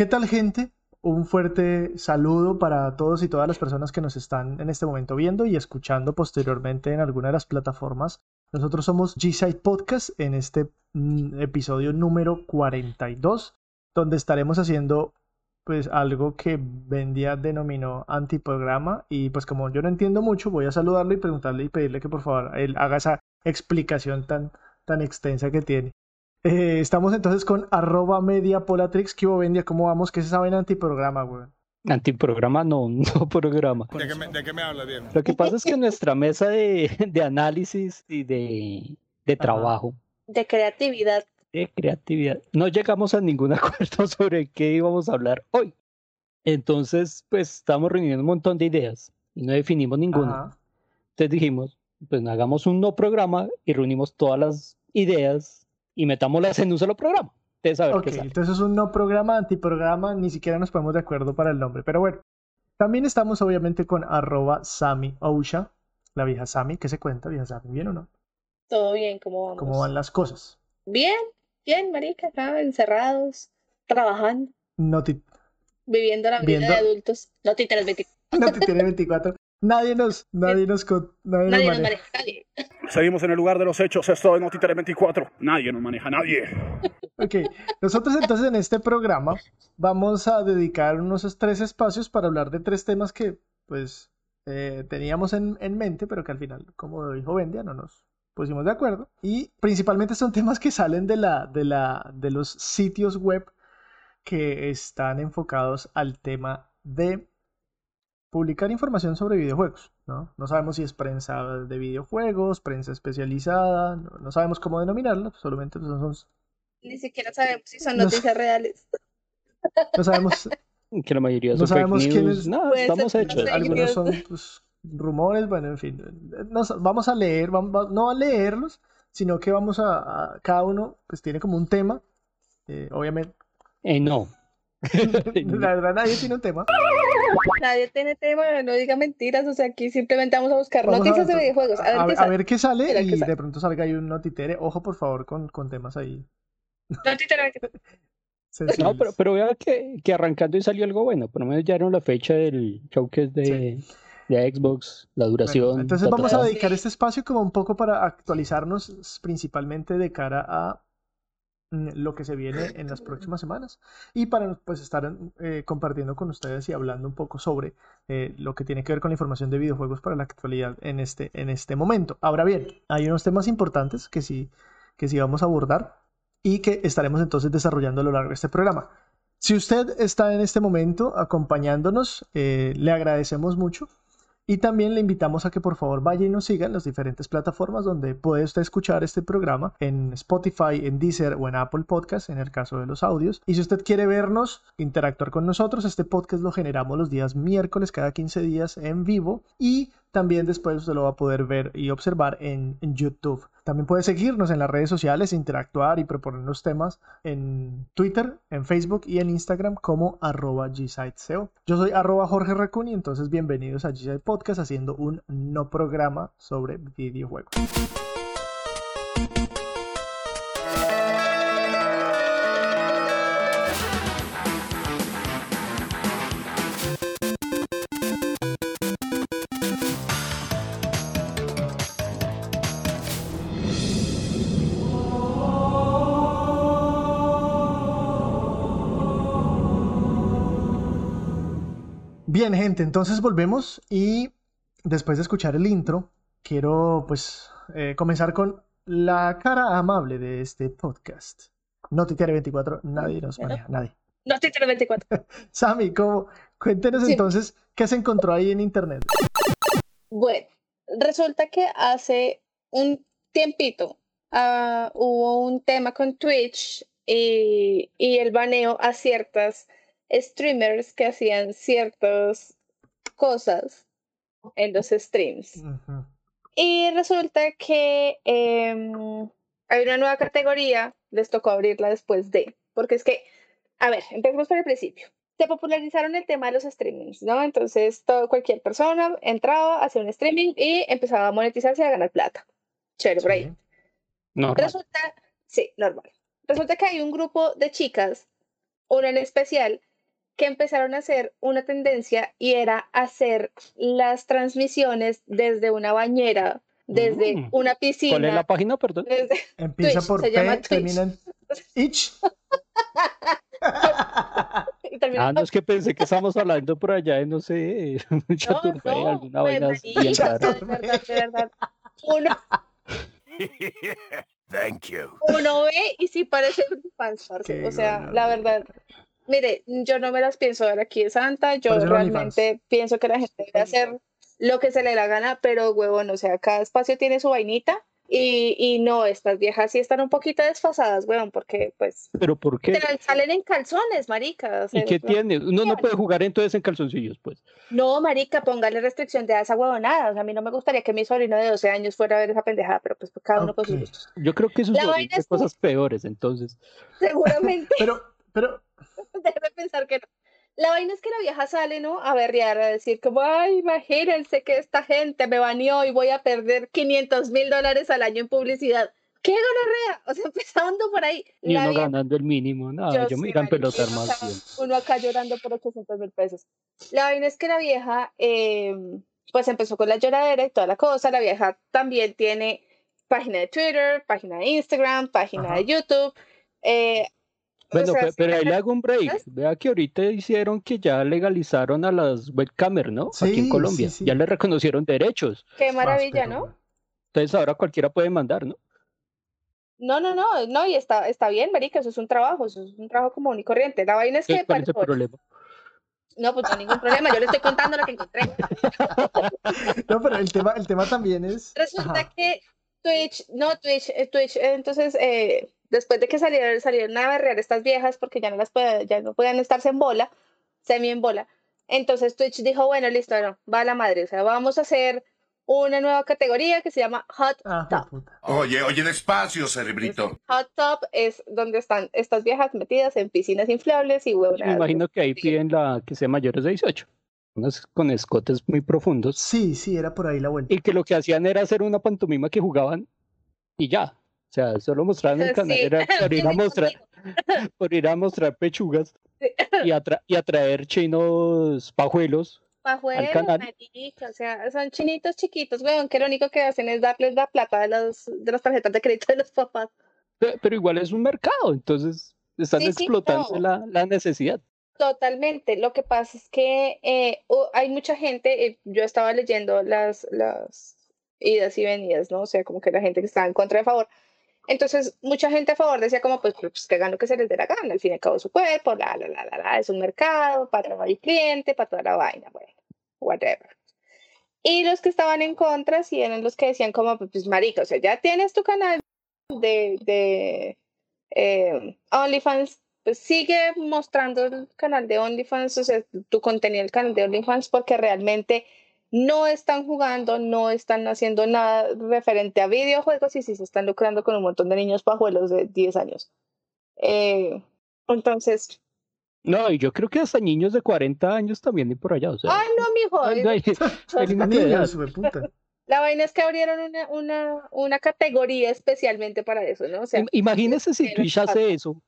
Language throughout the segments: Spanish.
¿Qué tal gente? Un fuerte saludo para todos y todas las personas que nos están en este momento viendo y escuchando posteriormente en alguna de las plataformas. Nosotros somos G-Side Podcast en este mm, episodio número 42, donde estaremos haciendo pues algo que Bendia denominó antiprograma y pues como yo no entiendo mucho voy a saludarle y preguntarle y pedirle que por favor él haga esa explicación tan, tan extensa que tiene. Eh, estamos entonces con arroba media polatrix. ¿Qué Bendia? ¿Cómo vamos? ¿Qué se sabe en antiprograma, güey? Antiprograma no, no programa. ¿De qué me, de qué me habla, Diego? Lo que pasa es que nuestra mesa de, de análisis y de, de trabajo, de creatividad. de creatividad, no llegamos a ningún acuerdo sobre qué íbamos a hablar hoy. Entonces, pues estamos reuniendo un montón de ideas y no definimos ninguna. Ajá. Entonces dijimos, pues hagamos un no programa y reunimos todas las ideas y metámoslas en un solo programa. Ustedes a ver Ok, qué sale. entonces es un no programa, antiprograma, ni siquiera nos ponemos de acuerdo para el nombre. Pero bueno, también estamos obviamente con arroba Sami Ousha, la vieja Sami. ¿Qué se cuenta, vieja Sami? ¿Bien o no? Todo bien, ¿cómo vamos? ¿Cómo van las cosas? Bien, bien, marica, acá encerrados, trabajando, No te, viviendo la vida Viendo- de adultos. No te interesa, no te tiene 24. Nadie nos, nadie nos, con- nadie nos nadie nos maneja. Seguimos en el lugar de los hechos, esto es Noticiero 24. Nadie nos maneja, nadie. Ok, nosotros entonces en este programa vamos a dedicar unos tres espacios para hablar de tres temas que pues eh, teníamos en, en mente, pero que al final, como dijo Bendia, no nos pusimos de acuerdo. Y principalmente son temas que salen de, la, de, la, de los sitios web que están enfocados al tema de publicar información sobre videojuegos, ¿no? No sabemos si es prensa de videojuegos, prensa especializada, no, no sabemos cómo denominarla, solamente pues, son Ni siquiera sabemos si son No noticias reales. no sabemos Que la mayoría No son sabemos fake quién news. es- No, estamos hechos. no algunos son pues, rumores, bueno, en fin, nos- vamos a leer, vamos, va- no a leerlos, sino que vamos a, a- cada uno pues tiene como un tema, eh, obviamente, Eh, no. la verdad nadie tiene un tema, Nadie tiene tema, no diga mentiras, o sea, aquí simplemente vamos a buscar Vamos a- noticias de videojuegos. A ver a, qué a sale. ver qué sale Mira qué y sale. de pronto salga ahí un notitere, ojo por favor con, con temas ahí Noticias de- No, pero, pero vea que, que arrancando y salió algo bueno. Por lo menos ya dieron la fecha del showcase de, de Xbox, la Bueno, duración. entonces vamos a dedicar este espacio como un poco para actualizarnos principalmente de cara a lo que se viene en las próximas semanas y para pues estar eh, compartiendo con ustedes y hablando un poco sobre eh, lo que tiene que ver con la información de videojuegos para la actualidad en este, en este momento. Ahora bien, hay unos temas importantes que sí, que sí vamos a abordar y que estaremos entonces desarrollando a lo largo de este programa. Si usted está en este momento acompañándonos, eh, le agradecemos mucho. Y también le invitamos a que por favor vaya y nos siga en las diferentes plataformas donde puede usted escuchar este programa, en Spotify, en Deezer o en Apple Podcast, en el caso de los audios. Y si usted quiere vernos, interactuar con nosotros, este podcast lo generamos los días miércoles, cada 15 días en vivo. Y también después usted lo va a poder ver y observar en, YouTube. También puede seguirnos en las redes sociales, interactuar y proponernos temas en Twitter, en Facebook y en Instagram como arroba GSiteSeo. Yo soy arroba Jorge Racuni, entonces bienvenidos a G-Side Podcast haciendo un no programa sobre videojuegos. Bien, gente, entonces volvemos y después de escuchar el intro, quiero pues eh, comenzar con la cara amable de este podcast. Noticiario 24, nadie nos maneja, nadie. Noticias 24. Sammy, ¿cómo? Cuéntenos Sí. entonces qué se encontró ahí en internet. Bueno, resulta que hace un tiempito ah, hubo un tema con Twitch y, y el baneo a ciertas streamers que hacían ciertas cosas en los streams. Ujú. Y resulta que em, hay una nueva categoría, les tocó abrirla después de, porque es que, a ver, empecemos por el principio. Se popularizaron el tema de los streamings, ¿no? Entonces, todo, cualquier persona entraba, hacía un streaming y empezaba a monetizarse y a ganar plata. Chévere, por ahí. Normal. Resulta, sí, normal. Resulta que hay un grupo de chicas, una en especial, que empezaron a hacer una tendencia y era hacer las transmisiones desde una bañera, desde Mm. una ¿Cuál es piscina, la página, perdón? desde... Empieza Twitch, por se llama P, termina en itch. y termina Ah, no, es que pensé que estábamos hablando por allá de, no sé, un chaturfé, no, alguna pues, vaina o sea, rara. de verdad, de verdad. Uno, Thank you. uno ve y sí parece fans, parce. Qué O sea, la verdad. Mire, yo no me las pienso ver aquí en Santa, yo realmente pienso que la gente debe hacer lo que se le dé la gana, pero huevón, o sea, cada espacio tiene su vainita y, y no, estas viejas sí están un poquito desfasadas, huevón, porque pues ¿Pero por qué? literal, salen en calzones, marica. o sea, ¿Y qué no- tiene? Uno no puede jugar entonces en calzoncillos, pues. No, marica, póngale restricción de esa huevonada. O sea, a mí no me gustaría que mi sobrino de 12 años fuera a ver esa pendejada, pero pues cada uno con sus gustos. Yo creo que eso es de cosas peores, entonces. Seguramente. Pero, pero, Déjeme pensar que no. La vaina es que la vieja sale, ¿no? A berrear, a decir como, ay, imagínense que esta gente me baneó y voy a perder 500 mil dólares al año en publicidad. ¡Qué gonorrea! O sea, empezando por ahí. Y uno vieja- ganando el mínimo. No, yo yo, me sé, iba a marica, pelotar uno más acá-. Uno acá llorando por 800 mil pesos. La vaina es que la vieja, eh, pues empezó con la lloradera y toda la cosa. La vieja también tiene página de Twitter, página de Instagram, página Ajá. de YouTube. eh, o Bueno, sea, pero ahí le hago un break. Vea que ahorita hicieron que ya legalizaron a las webcamers, ¿no? Aquí en Colombia. sí. Ya le reconocieron derechos. Qué maravilla, ¿no? Entonces ahora cualquiera puede mandar, ¿no? No, no, no, no, y está, está bien, marica, eso es un trabajo, eso es un trabajo común y corriente. La vaina es que, ¿Cuál es el problema? no, pues no hay ningún problema, yo le estoy contando lo que encontré. No, pero el tema, el tema también es. Resulta ajá, que Twitch, no, Twitch, eh, Twitch, eh, entonces, eh, después de que salieron, salieron a berrear estas viejas porque ya no las puede- ya no podían estarse en bola, semi en bola, entonces Twitch dijo, bueno, listo, no, va a la madre, o sea, vamos a hacer una nueva categoría que se llama Hot Ah, Top. Oye, oye, despacio, cerebrito. Hot Top es donde están estas viejas metidas en piscinas inflables y huevonadas. Me imagino que ahí piden la que sea mayores de 18. Unas con escotes muy profundos. Sí, sí, era por ahí la vuelta. Y que lo que hacían era hacer una pantomima que jugaban y ya. O sea, solo mostraban el canal. Sí, Era por ir a mostrar, por ir a mostrar pechugas Sí. y, atra- y atraer chinos pajuelos. Pajuelos, o sea, son chinitos chiquitos, weón, que lo único que hacen es darles la plata de, los, de las tarjetas de crédito de los papás. Pe- Pero igual es un mercado, entonces están Sí, sí, explotando no. la, la necesidad. Totalmente. Lo que pasa es que eh, hay mucha gente, eh, yo estaba leyendo las, idas y venidas, ¿no? O sea, como que la gente que estaba en contra y a favor. Entonces, mucha gente a favor decía como, pues, pues que hagan lo que se les dé la gana, al fin y al cabo su cuerpo, la, la, la, la, es un mercado, para trabajar el cliente, para toda la vaina, bueno, whatever. Y los que estaban en contra, sí eran los que decían como, pues, marica, o sea, ya tienes tu canal de, de eh, OnlyFans, pues sigue mostrando el canal de OnlyFans, o sea, tu contenido del canal de OnlyFans, porque realmente no están jugando, no están haciendo nada referente a videojuegos y sí se están lucrando con un montón de niños pajuelos de 10 años. Eh, entonces, No, y yo creo que hasta niños de 40 años también hay por allá. O sea, ay no, mijo, ay, no hay- hay. Niños, la vaina es que abrieron una, una, una categoría especialmente para eso, ¿no? O sea, Im- Imagínese si Twitch hace eso.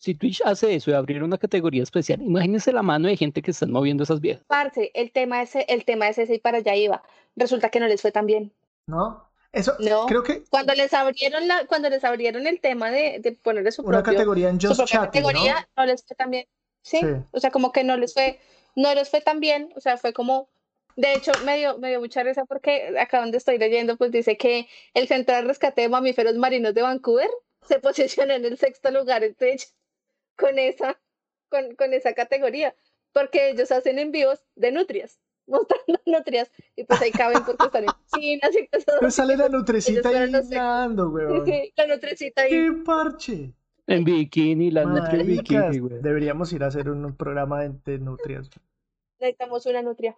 Si Twitch hace eso de abrir una categoría especial, imagínese la mano de gente que están moviendo esas viejas. parce, el tema es, el tema es ese y para allá iba. Resulta que no les fue tan bien. ¿No? Eso, No. creo que Cuando les abrieron la, cuando les abrieron el tema de, de ponerle su una propio, categoría en su Just propia Chatting, categoría, ¿no? ¿no? les fue tan bien. ¿sí? Sí. O sea, como que no les fue, no les fue tan bien, o sea, fue como, de hecho, me dio, me dio mucha risa porque acá donde estoy leyendo, pues dice que el Centro de Rescate de Mamíferos Marinos de Vancouver se posiciona en el sexto lugar en Twitch con esa, con, con esa categoría, porque ellos hacen envíos de nutrias, mostrando nutrias, y pues ahí caben porque están en piscinas y cosas así. sale la nutrecita fueron ahí nadando, weón. la nutrecita ahí. ¡Qué parche! En bikini, las nutrias Maricas, bikini, güey. deberíamos ir a hacer un programa de, de nutrias. Necesitamos una nutria.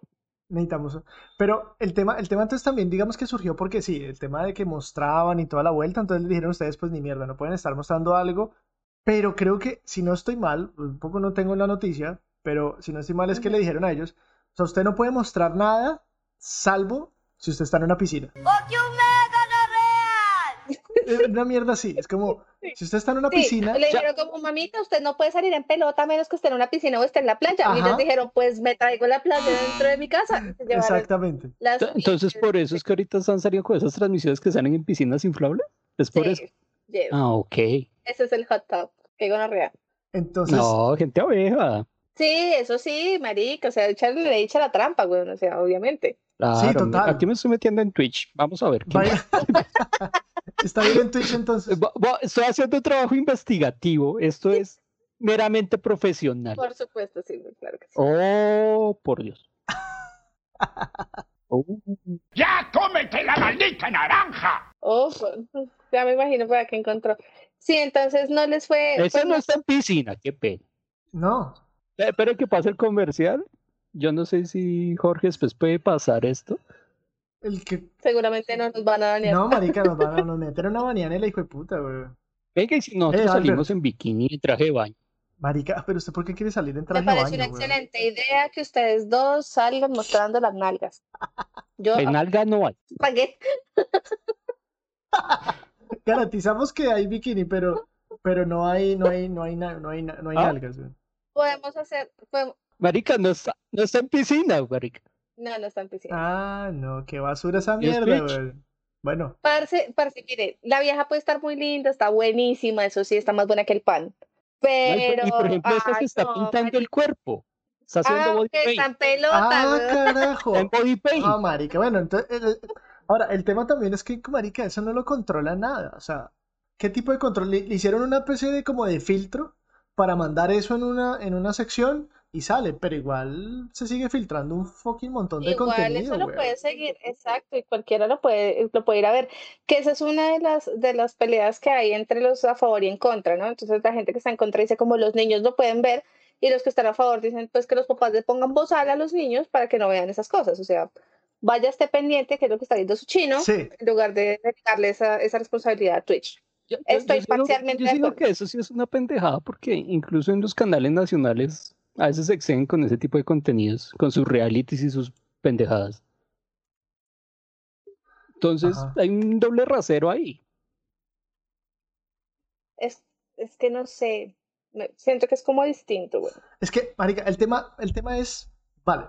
Necesitamos. Pero el tema, el tema entonces también, digamos que surgió porque sí, el tema de que mostraban y toda la vuelta, entonces le dijeron ustedes, pues ni mierda, no pueden estar mostrando algo. Pero creo que, si no estoy mal, un poco no tengo la noticia, pero si no estoy mal es que le dijeron a ellos, o sea, usted no puede mostrar nada, salvo si usted está en una piscina. eh, una mierda así. Es como, si usted está en una Sí, piscina, le dijeron como, mamita, usted no puede salir en pelota a menos que esté en una piscina o esté en la playa. Y Ajá. ellos dijeron, pues me traigo la playa dentro de mi casa. Y exactamente. las Ent- Entonces, por eso es que ahorita están saliendo con esas transmisiones que salen en piscinas inflables. Es por eso. Sí, yes. Ah, ok. Ese es el hot tub. Qué gonorrea. Entonces, No, gente oveja. Sí, eso sí, marica, o sea, echarle le echa la trampa, güey, o sea, obviamente. Claro, total. Aquí me estoy metiendo en Twitch. Vamos a ver. vaya- está bien en Twitch entonces. Estoy haciendo un trabajo investigativo. Esto es meramente profesional. Por supuesto, sí, claro que sí. Oh, por Dios. Oh. ¡Ya cómete la maldita naranja! Oh, pues, ya me imagino para qué encontró. Sí, entonces no les fue, Ese pues, no está en piscina, qué pena. No, Eh, Espera que pase el comercial. Yo no sé si Jorge después puede pasar esto. el que. seguramente no nos van a banear. No, marica, nos van a nos meten una baneada en la hijo de puta, güey. Venga, y si nosotros Eh, salimos en bikini y traje de baño. Marica, pero usted por qué quiere salir en Me traje de parece baño, una güey? excelente idea que ustedes dos salgan mostrando las nalgas. Yo En alga no hay. pagué. Garantizamos que hay bikini, pero, pero no hay, no hay, no hay, no hay, no hay Ah. nalgas, güey. Podemos hacer, podemos- Marica, no está, no está en piscina, marica. no, no está en piscina. Ah, no, qué basura esa ¿Y es mierda, güey. Bueno, Parce, parce, mire, la vieja puede estar muy linda, está buenísima, eso sí, está más buena que el pan. Pero. por- y por ejemplo, esta se ay, está no, pintando el cuerpo. Está haciendo Ah, body que está paint. en pelota, ah, carajo. Está en body paint. Ah, marica, bueno, entonces, el- ahora, el tema también es que, marica, eso no lo controla nada, o sea, ¿qué tipo de control? Le, le hicieron una especie de como de filtro para mandar eso en una, en una sección y sale, pero igual se sigue filtrando un fucking montón de Igual contenido, eso lo puede seguir, exacto, y cualquiera lo puede, lo puede ir a ver. Que esa es una de las, de las peleas que hay entre los a favor y en contra, ¿no? Entonces la gente que está en contra dice como los niños lo pueden ver, y los que están a favor dicen pues que los papás le pongan bozal a los niños para que no vean esas cosas. O sea, vaya esté pendiente que es lo que está viendo su chino, Sí, en lugar de dedicarle esa, esa responsabilidad a Twitch. Yo- yo- Estoy yo parcialmente Yo de digo que eso sí es una pendejada porque incluso en los canales nacionales a veces se exceden con ese tipo de contenidos, con sus realities y sus pendejadas. Entonces Ajá. hay un doble rasero ahí. Es, es que no sé, siento que es como distinto, güey. es que, marica, el tema, el tema es, vale,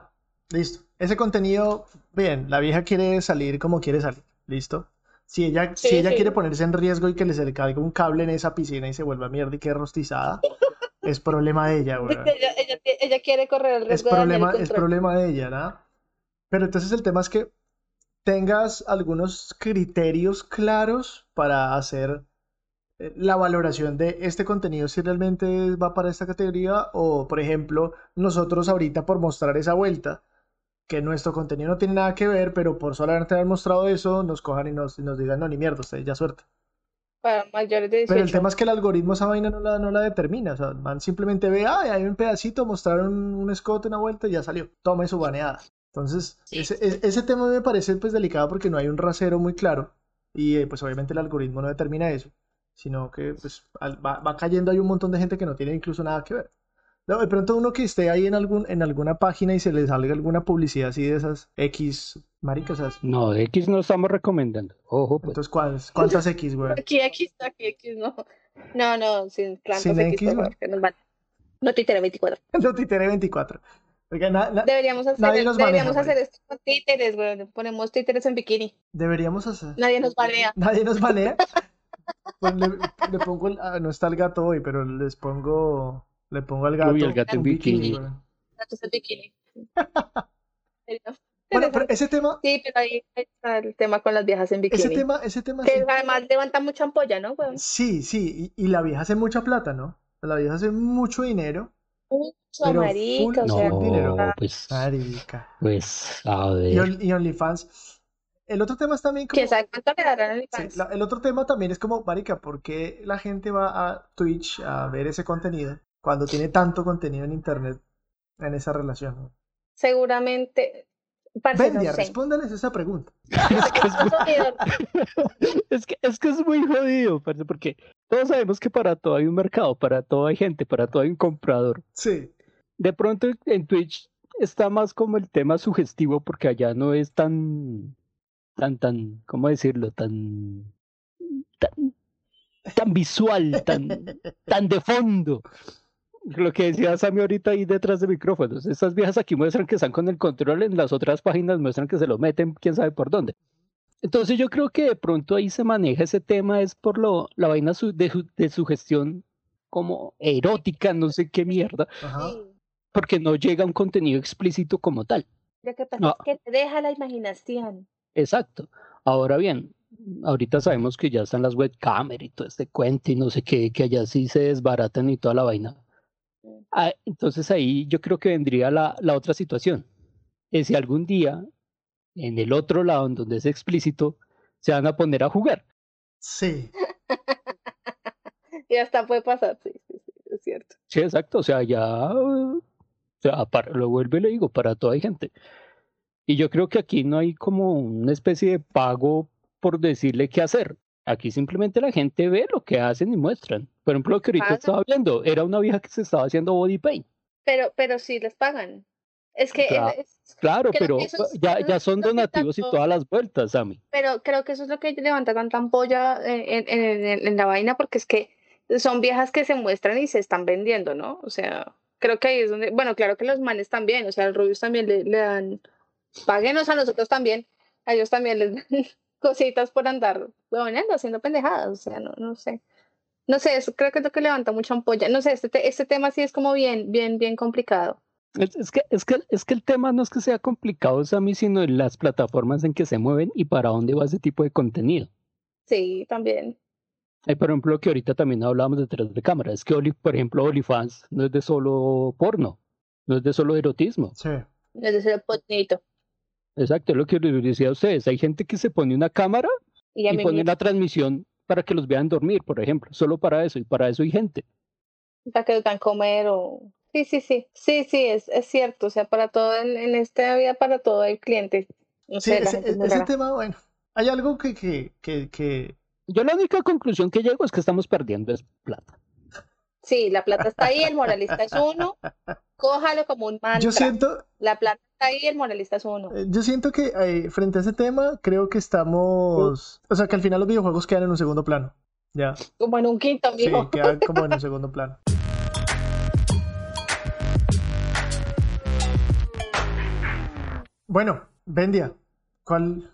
listo, ese contenido, bien, la vieja quiere salir como quiere salir, listo. Si ella, si ella sí. quiere ponerse en riesgo y que le se le caiga un cable en esa piscina y se vuelva mierda y quede rostizada, es problema de ella, güey. Ella, ella, ella quiere correr el Es riesgo de el problema, es control. problema de ella, ¿no? Pero entonces el tema es que tengas algunos criterios claros para hacer eh, la valoración de este contenido si realmente va para esta categoría o, por ejemplo, nosotros ahorita por mostrar esa vuelta, que nuestro contenido no tiene nada que ver, pero por solamente haber mostrado eso, nos cojan y nos, y nos digan, no, ni mierda, ustedes ya suerte. Para mayores de 18. Pero el tema es que el algoritmo esa vaina no la, no la determina. O sea, el man simplemente ve, ay, hay un pedacito, mostraron un escote, una vuelta y ya salió. Tome su baneada. Entonces, Sí. ese, e- ese tema me parece pues delicado porque no hay un rasero muy claro. Y eh, pues obviamente el algoritmo no determina eso. Sino que pues al- va, va cayendo hay un montón de gente que no tiene incluso nada que ver. No, de pronto uno que esté ahí en algún, en alguna página y se le salga alguna publicidad así de esas X maricas. o sea, No, de X no estamos recomendando. Ojo, pues. Entonces, ¿cuántas, cuántas X, güey? Aquí X, aquí X, no. No, no, sin plantas Sin X, X, que nos van. No Twitter 24. No, Titere 24. Oiga, na- na- Deberíamos hacer, Nadie nos maneja, deberíamos hacer esto con títeres, güey. Ponemos títeres en bikini. deberíamos hacer. Nadie nos banea. Nadie nos banea. Pues le, le pongo, el- ah, no está el gato hoy, pero les pongo, le pongo al gato, Uy, el gato en bikini. en bikini. Bueno, pero ese tema, Sí, pero ahí está el tema con las viejas en bikini. ese tema, ese tema Que sí, además levanta mucha ampolla, ¿no? sí, sí, y, y la vieja hace mucha plata, ¿no? La vieja hace mucho dinero. Mucho Pero marica, full- o sea, No, dinero. pues, Marica. pues, a Y, on- y OnlyFans. El otro tema es también como, sabe cuánto le darán el sí, fans. la- el otro tema también es como, marica, ¿por qué la gente va a Twitch a ver ese contenido cuando tiene tanto contenido en internet en esa relación? ¿no? Seguramente. Parce, no Bendia, sé. respóndales esa pregunta. Es que es que, es que es muy jodido, parce, porque todos sabemos que para todo hay un mercado, para todo hay gente, para todo hay un comprador. Sí. De pronto en Twitch está más como el tema sugestivo porque allá no es tan, tan, tan, ¿cómo decirlo? Tan, tan, tan visual, tan, tan de fondo. Lo que decía Sammy ahorita ahí detrás de micrófonos. Estas viejas aquí muestran que están con el control, en las otras páginas muestran que se lo meten quién sabe por dónde. Entonces yo creo que de pronto ahí se maneja ese tema, es por lo, la vaina su- de, su- de sugestión como erótica, no sé qué mierda, Ajá. Porque no llega un contenido explícito como tal. Lo que pasa No. es que te deja la imaginación. Exacto. Ahora bien, ahorita sabemos que ya están las webcam y todo este cuento y no sé qué, que allá sí se desbaratan y toda la vaina. Ah, entonces ahí yo creo que vendría la, la otra situación. Es si algún día, en el otro lado, en donde es explícito, se van a poner a jugar. Sí. Y hasta puede pasar, sí, sí, sí, es cierto. Sí, exacto. O sea, ya, o sea, para, lo vuelvo y le digo, para toda hay gente. Y yo creo que aquí no hay como una especie de pago por decirle qué hacer. Aquí simplemente la gente ve lo que hacen y muestran. Por ejemplo, lo que ahorita estaba viendo, era una vieja que se estaba haciendo body paint. Pero, pero sí les pagan. Es que Claro. es- Claro, pero que eso es- ya, ya son donativos y todas las vueltas, Sammy. pero creo que eso es lo que levanta tanta ampolla en- en- en la vaina, porque es que son viejas que se muestran y se están vendiendo, ¿no? O sea, creo que ahí es donde, bueno, claro que los manes también, o sea, el Rubius también le, le dan, páguenos a nosotros también, a ellos también les dan cositas por andar huevoneando, haciendo pendejadas, o sea, no, no sé. No sé, eso creo que es lo que levanta mucha ampolla. No sé, este, te- este tema sí es como bien, bien, bien complicado. Es, es que, es, que, es que el tema no es que sea complicado, Sammy, sino en las plataformas en que se mueven y para dónde va ese tipo de contenido. Sí, también. Hay, por ejemplo, que ahorita también hablábamos detrás de cámara. Es que, Oli- por ejemplo, OnlyFans no es de solo porno, no es de solo erotismo. Sí. No es de ser bonito. Exacto, es lo que les decía a ustedes. Hay gente que se pone una cámara Y pone la transmisión para que los vean dormir, por ejemplo. Solo para eso, y para eso hay gente. para que los dan comer o... Sí, sí, sí, sí, sí, es, es cierto, o sea, para todo, en, en esta vida, para todo hay clientes. No Sí, sé, ese, tema, bueno. Hay algo que, que, que, que- Yo la única conclusión que llego es que estamos perdiendo es plata. Sí, la plata está ahí, el moralista es uno, cójalo como un mantra. Yo siento, La plata está ahí, el moralista es uno. eh, yo siento que eh, frente a ese tema, creo que estamos. O sea, que al final los videojuegos quedan en un segundo plano. Ya. Como en un quinto, Sí, mijo. quedan como en un segundo plano. Bueno, Bendia, ¿cuál,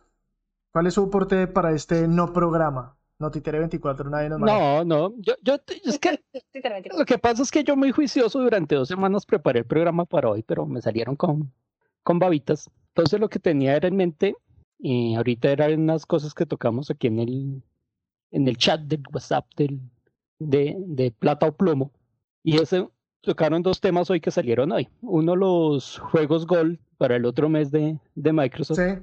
cuál es su aporte para este no programa? Notitere 24, nadie nos maneja. No, no, yo, yo, es que. Lo que pasa es que yo muy juicioso durante dos semanas preparé el programa para hoy, pero me salieron con, con babitas. Entonces lo que tenía era en mente, y ahorita eran unas cosas que tocamos aquí en el, en el chat del WhatsApp del, de, de Plata o Plomo. Y ese tocaron dos temas hoy que salieron hoy. Uno los juegos Gold para el otro mes de, de Microsoft. Sí,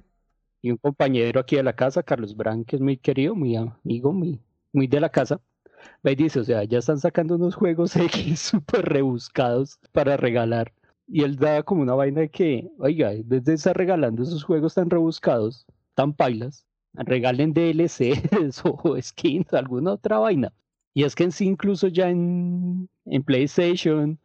Y un compañero aquí de la casa, Carlos Brand, que es muy querido, muy amigo, muy, muy de la casa. Y dice, o sea, ya están sacando unos juegos X súper rebuscados para regalar. Y él da como una vaina de que, oiga, en vez de estar regalando esos juegos tan rebuscados, tan pailas, regalen DLCs o skins, alguna otra vaina. Y es que en sí, incluso ya en, en PlayStation,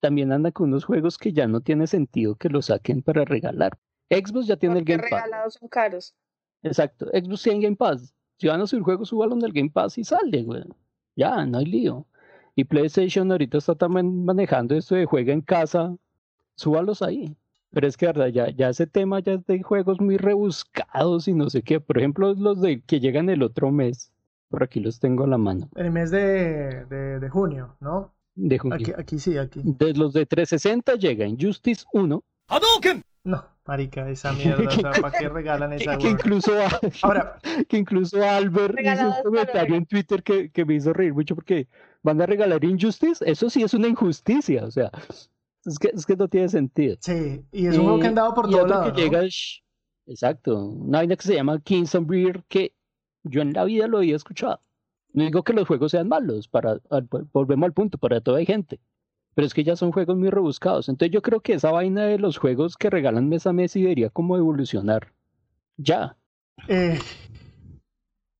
también anda con unos juegos que ya no tiene sentido que los saquen para regalar. Xbox ya tiene el Game Pass. regalados son caros. Exacto, Xbox tiene Game Pass. Si van a subir juegos, súbalo en el Game Pass y sale, güey. Ya, no hay lío. Y PlayStation ahorita está también manejando esto de juega en casa, súbalos ahí. Pero es que, verdad, ya, ya ese tema ya es de juegos muy rebuscados y no sé qué. Por ejemplo, los de que llegan el otro mes. Por aquí los tengo a la mano. en el mes de, de, de junio, ¿no? De junio. Aquí, aquí sí, aquí. De los de 360 llega Injustice 1, No, marica, esa mierda, o sea, ¿para qué regalan que, esa que huevona? incluso, a- Ahora, que incluso Albert hizo un comentario en Twitter que, que me hizo reír mucho porque van a regalar Injustice. Eso sí es una injusticia, o sea, es que, es que no tiene sentido. sí, y es un juego que han dado por lados, que ¿no? llega exacto, una vaina que se llama Kingston Beer que yo en la vida lo había escuchado. No digo que los juegos sean malos, para, al- volvemos al punto, para toda hay gente. Pero es que ya son juegos muy rebuscados. Entonces yo creo que esa vaina de los juegos que regalan mes a mes debería como evolucionar. Ya. Eh,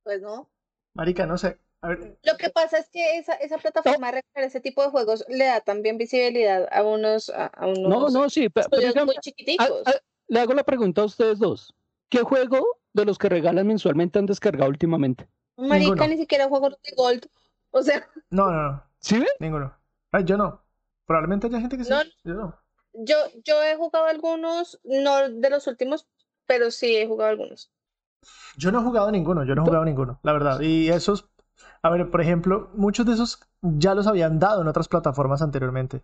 Pues no. marica, no sé. A ver, Lo que pasa es que esa, esa plataforma de regalar ese tipo de juegos le da también visibilidad a unos, a, a unos No, no, sí, pe- pero, dígame, muy chiquiticos. a- le hago la pregunta a ustedes dos. ¿Qué juego de los que regalan mensualmente han descargado últimamente? Marica, Ninguno. ni siquiera juego de Gold. O sea, No, no, no, ¿Sí ve? ninguno. Ay, yo no. Probablemente haya gente que sí. No. Yo no. yo, yo he jugado algunos, no de los últimos, pero sí he jugado algunos. Yo no he jugado ninguno, yo no he jugado ninguno, la verdad. Y esos, a ver, por ejemplo, muchos de esos ya los habían dado en otras plataformas anteriormente.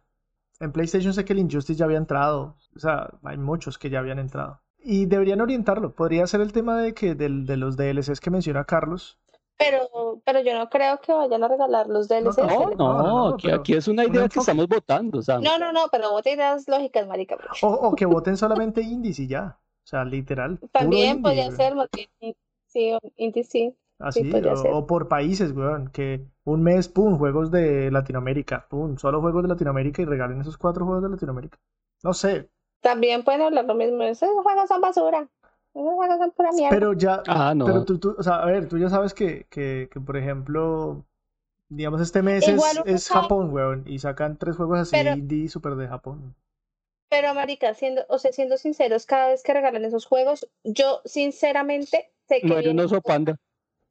En PlayStation sé que el Injustice ya había entrado, o sea, hay muchos que ya habían entrado. Y deberían orientarlo. Podría ser el tema de que del- de los DLCs que menciona Carlos. Pero, pero yo no creo que vayan a regalar los DLCs. No, No, ¿vale? no, no, no, aquí, es una un idea que estamos votando, o sea, No, no, no, pero vos te ideas lógicas, marica. O, o que voten solamente indies y ya. O sea, literal. También indie, podría güey. ser, sí, o- indie sí. Así, podría o, ser. o por países, weón, que un mes, pum, juegos de Latinoamérica, pum, solo juegos de Latinoamérica y regalen esos cuatro juegos de Latinoamérica. No sé, También pueden hablar lo mismo. Esos juegos son basura. Son pura mierda. pero ya, ah, no, pero tú, tú, o sea, a ver, tú ya sabes que, que, que por ejemplo, digamos, este mes es, es Japón, weón, y sacan tres juegos así Pero- indie super de Japón. Pero, marica, siendo, o sea, siendo sinceros, cada vez que regalan esos juegos, yo sinceramente sé que muere un oso panda.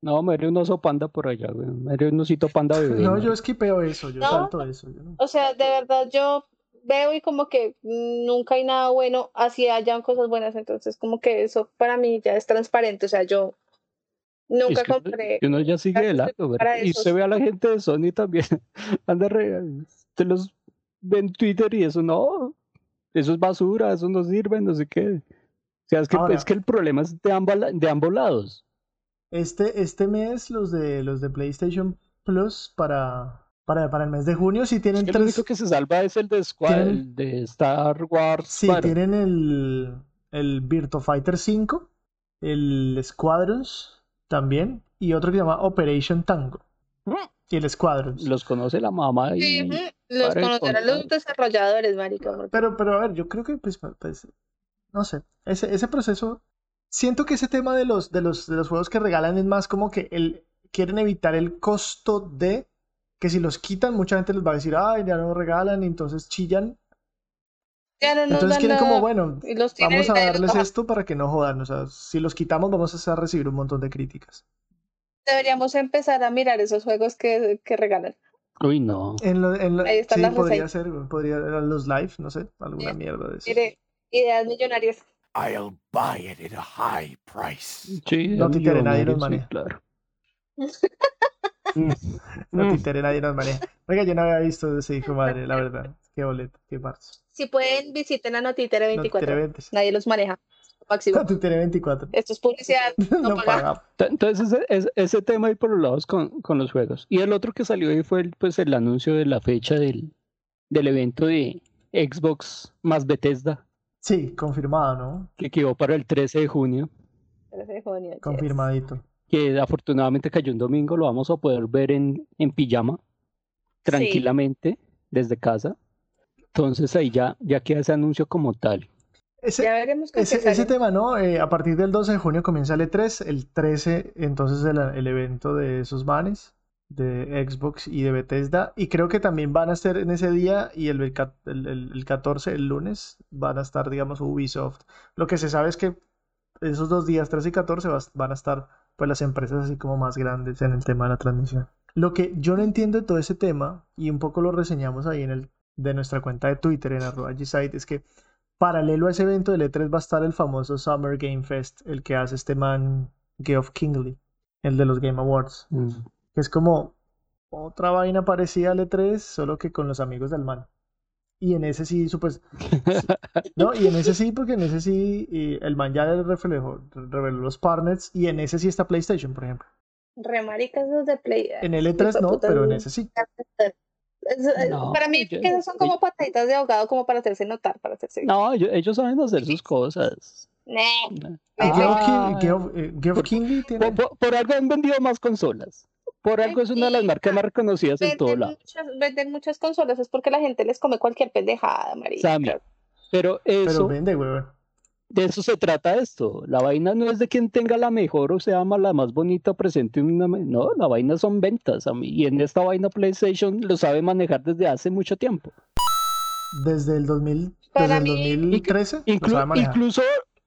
No, muere un oso panda por allá, güey. Muere un osito panda bebé. No, yo esquipeo eso, yo No. salto eso. yo no- O sea, de verdad yo veo y como que nunca hay nada bueno, así hayan cosas buenas, entonces como que eso para mí ya es transparente, o sea, yo nunca Es que uno- compré. que uno ya sigue para ¿verdad? Y se ve a la gente de Sony también. Anda re, te los ve en Twitter y eso no, eso es basura, eso no sirve, no sé qué. O sea, es que, Ahora- es que el problema es de ambos, de ambos lados. Este, este mes, los de, los de PlayStation Plus para, para, para el mes de junio, sí tienen El tres. único que se salva es el de, Squad, Tienen- el de Star Wars. Sí, tienen el, el Virtua Fighter 5, el Squadrons también, y otro que se llama Operation Tango. Y el Squadrons. Los conoce la mamá y Sí, Los conocerán los desarrolladores, marica. porque- Pero, pero a ver, yo creo que, pues, pues, no sé, ese, ese proceso, siento que ese tema de los, de los, de los juegos que regalan es más como que el, quieren evitar el costo de que si los quitan, mucha gente les va a decir, ay, ya no regalan, y entonces chillan. Ya no nos Entonces dan quieren como, bueno, los vamos a los darles baja. esto para que no jodan. O sea, si los quitamos, vamos a recibir un montón de críticas. Deberíamos empezar a mirar esos juegos que, que regalan. Uy, no. En lo- en la- Ahí están sí, las podría ser, podría los live, no sé, alguna mierda de eso. Mire, ideas millonarias. I'll buy it at a high price. Sí, No nadie los millonario, sí, claro. No Mm. títere, nadie nos maneja. Oiga, yo no había visto ese hijo madre, la verdad. Qué boleto, qué marzo. Si pueden, visiten a Notitere 24. Notitere 20. Nadie los maneja. Máximo. Notitere 24. Esto es publicidad. No, No paga. paga. Ta- Entonces, ese, ese- ese tema ahí por los lados con, con los juegos. Y el otro que salió ahí fue el, pues, el anuncio de la fecha del, del evento de Xbox más Bethesda, Sí, confirmado, ¿no? que quedó para el 13 de junio, 13 de junio, yes. Confirmadito. Que afortunadamente cayó un domingo, lo vamos a poder ver en, en pijama, tranquilamente, desde casa. Entonces ahí ya, ya queda ese anuncio como tal. Ese, Ya veremos qué ese, ese tema, ¿no? Eh, a partir del 12 de junio comienza el E3, el 13 entonces el, el evento de esos manes, de Xbox y de Bethesda, y creo que también van a estar en ese día y el, el, el- el 14, el lunes, van a estar, digamos, Ubisoft. Lo que se sabe es que esos dos días, 13 y 14, vas- van a estar pues las empresas así como más grandes en el tema de la transmisión. Lo que yo no entiendo de todo ese tema, y un poco lo reseñamos ahí en el de nuestra cuenta de Twitter en arroba Gsite, es que paralelo a ese evento del E3 va a estar el famoso Summer Game Fest, el que hace este man Geoff Kingley, el de los Game Awards, Mm. que es como otra vaina parecida al E3, solo que con los amigos del man. Y en ese sí, pues, no, y en ese sí, porque en ese sí, y el man ya le reflejó, reveló los partners, y en ese sí está PlayStation, por ejemplo. Re maricas los de Play. En el E3 no, pero en no. ese sí. Eh, No, para mí, yo- que esas son como pataditas de ahogado, como para hacerse notar, para hacerse. No, ellos, ellos saben hacer sus cosas. Nah. Ah. Geoff, eh, Geoff Kingley tiene... Por, por- por algo han vendido más consolas. Por algo es una de las marcas más reconocidas en todo lado. muchas, venden muchas consolas, es porque la gente les come cualquier pendejada, marica. Sammy, Pero Pero eso, vende, weón. de eso se trata esto. La vaina no es de quien tenga la mejor o sea la más bonita presente. Una, no, la vaina son ventas. A mí. Y en esta vaina PlayStation lo sabe manejar desde hace mucho tiempo. Desde el 2000, Para desde el mí- 2013 lo Inclu- sabe manejar. incluso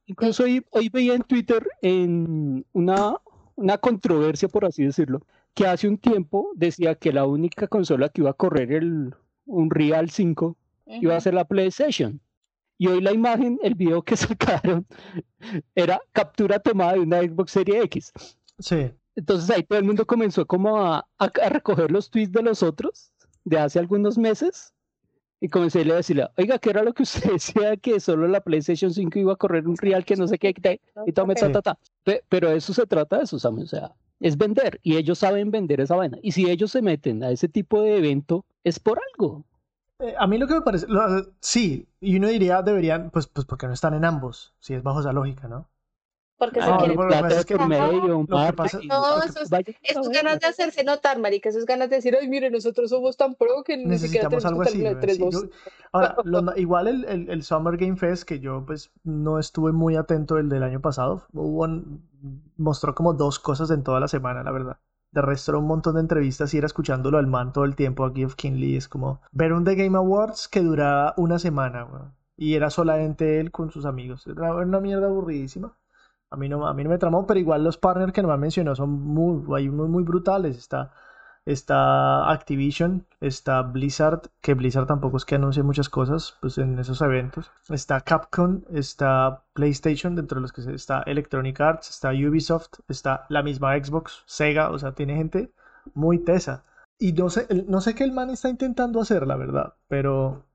incluso hoy, hoy veía en Twitter en una, una controversia, por así decirlo, que hace un tiempo decía que la única consola que iba a correr el Unreal 5 iba a ser la PlayStation. Y hoy la imagen, el video que sacaron, era captura tomada de una Xbox Series X. Sí. Entonces ahí todo el mundo comenzó como a, a- a recoger los tweets de los otros de hace algunos meses y comencé a decirle, oiga, ¿qué era lo que usted decía que solo la PlayStation 5 iba a correr un real que no sé qué, y tome, ta, ta, ta? Pe- Pero eso se trata de eso, Sammy, o sea, es vender y ellos saben vender esa vaina. Y si ellos se meten a ese tipo de evento, es por algo. Eh, a mí lo que me parece, lo- sí, y uno diría, deberían, pues, pues porque no están en ambos, si es bajo esa lógica, ¿no? Porque se Ah, quieren. bueno, plata de es que- por medio, que marketing, pasa- No, eso es- ganas de hacerse notar, marica, esas ganas de decir, ay, mire, nosotros somos tan pro que ni siquiera Necesitamos tenemos algo así. ahora, igual el, el, el Summer Game Fest, que yo pues no estuve muy atento el del año pasado, hubo un- mostró como dos cosas en toda la semana, la verdad. De resto era un montón de entrevistas y era escuchándolo al man todo el tiempo a Geoff Kinley. Es como ver un The Game Awards que duraba una semana, weón, Y era solamente él con sus amigos. Era una mierda aburridísima. A mí no, a mí no me tramó, pero igual los partners que nomás mencionó son muy, unos muy brutales. Está, está Activision, está Blizzard, que Blizzard tampoco es que anuncie muchas cosas pues, en esos eventos. Está Capcom, está PlayStation, dentro de los que está Electronic Arts, está Ubisoft, está la misma Xbox, Sega, o sea, tiene gente muy tesa. Y no sé, no sé qué el man está intentando hacer, la verdad, pero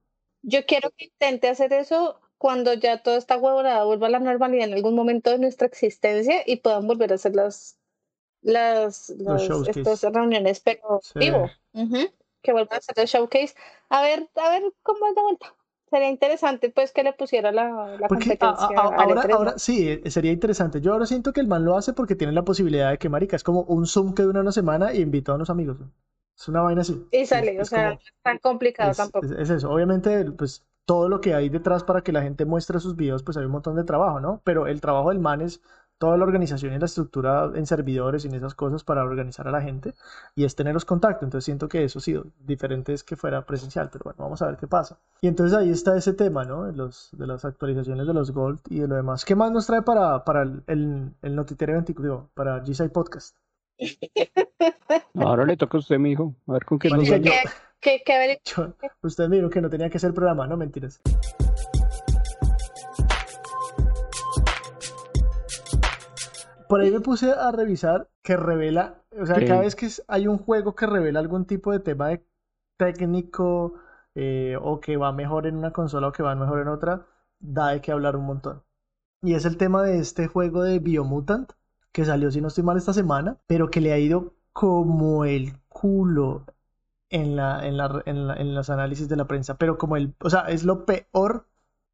Yo quiero que intente hacer eso cuando ya toda esta huevonada vuelva a la normalidad en algún momento de nuestra existencia y puedan volver a hacer las las, las estas reuniones pero Sí. vivo Ujú. que vuelvan a hacer el showcase a ver a ver cómo es la vuelta sería interesante pues que le pusiera la, la Porque a- a- competencia a- al ahora, E3, ¿no? ahora sí, eh, sería interesante. Yo ahora siento que el man lo hace porque tiene la posibilidad de que, marica, es como un Zoom que dura una semana y invitó a unos amigos. Es una vaina así. y Es- sale o es sea como- no es tan complicado es, tampoco es- es eso. Obviamente, pues todo lo que hay detrás para que la gente muestre sus videos, pues hay un montón de trabajo, ¿no? Pero el trabajo del man es toda la organización y la estructura en servidores y en esas cosas para organizar a la gente y es tener los contactos. Entonces siento que eso sí, diferente es que fuera presencial, pero bueno, vamos a ver qué pasa. Y entonces ahí está ese tema, ¿no? De, los, de las actualizaciones de los Gold y de lo demás. ¿Qué más nos trae para, para el, el, el Noticiero 24, para G-Side Podcast? Ahora le toca a usted, mi hijo. A ver con qué nos Que, que averi- Yo- usted me dijo que no tenía que ser programa, no mentiras. Por ahí me puse a revisar que revela, o sea, Sí. cada vez que hay un juego que revela algún tipo de tema de técnico eh, o que va mejor en una consola o que va mejor en otra, da de qué hablar un montón. Y es el tema de este juego de Biomutant, que salió, si no estoy mal, esta semana, pero que le ha ido como el culo en la, en la, en la- en los análisis de la prensa, pero como el, o sea, es lo peor,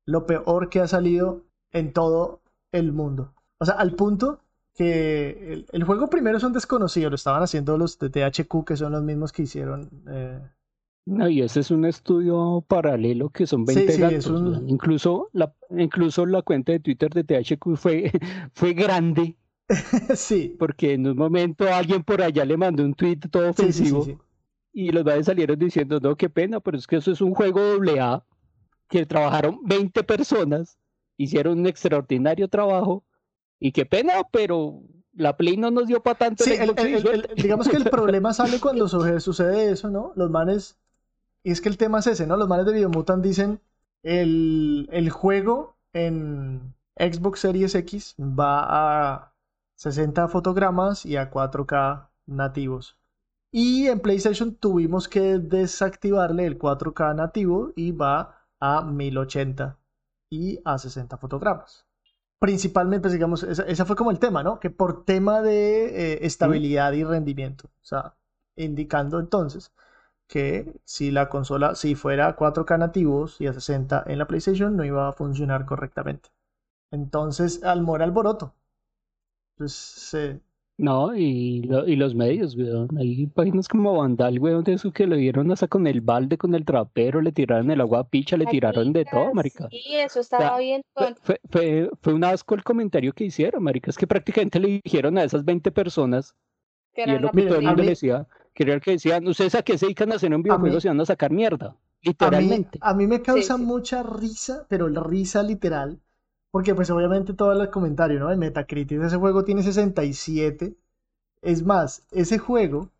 lo peor que ha salido en todo el mundo. O sea, al punto que el, el juego primero es un desconocido, lo estaban haciendo los de THQ, que son los mismos que hicieron. eh, No, y ese es un estudio paralelo que son Sí, 20 sí, gatos. un-. Incluso, la, incluso la cuenta de Twitter de THQ fue, fue grande sí, porque en un momento alguien por allá le mandó un tweet todo sí, sí, sí, ofensivo sí. Y los madres salieron diciendo, no, qué pena, pero es que eso es un juego doble A que trabajaron 20 personas, hicieron un extraordinario trabajo y qué pena, pero la Play no nos dio para tanto Sí, el el- el- digamos que el problema sale cuando suge- sucede eso, ¿no? Los manes, y es que el tema es ese, ¿no? Los manes de Biomutant dicen, el, el juego en Xbox Series X va a 60 fotogramas y a 4K nativos. Y en PlayStation tuvimos que desactivarle el 4K nativo y va a 1080 y a 60 fotogramas principalmente, pues, digamos, esa, esa fue como el tema, ¿no? Que por tema de eh, estabilidad y rendimiento, o sea, indicando entonces que si la consola, si fuera a 4K nativos y a 60 en la PlayStation, no iba a funcionar correctamente. Entonces, al mora alboroto. Pues, se- No, y, lo- y los medios, weón. Hay páginas como Vandal, weón, de eso que lo dieron hasta con el balde, con el trapero, le tiraron el agua a picha, le tiraron de todo, marica. Sí, eso estaba bien. Fue, fue, fue, fue un asco el comentario que hicieron, marica. Es que prácticamente le dijeron a esas 20 personas, que y es lo que todo el mundo decía, que era el que decían, ustedes a qué se dedican a hacer un videojuego si van a sacar mierda, a mí, literalmente. a mí me causa sí. mucha risa, pero la risa literal, porque pues obviamente todo el comentario, ¿no? En Metacritic ese juego tiene 67 Es más, ese juego,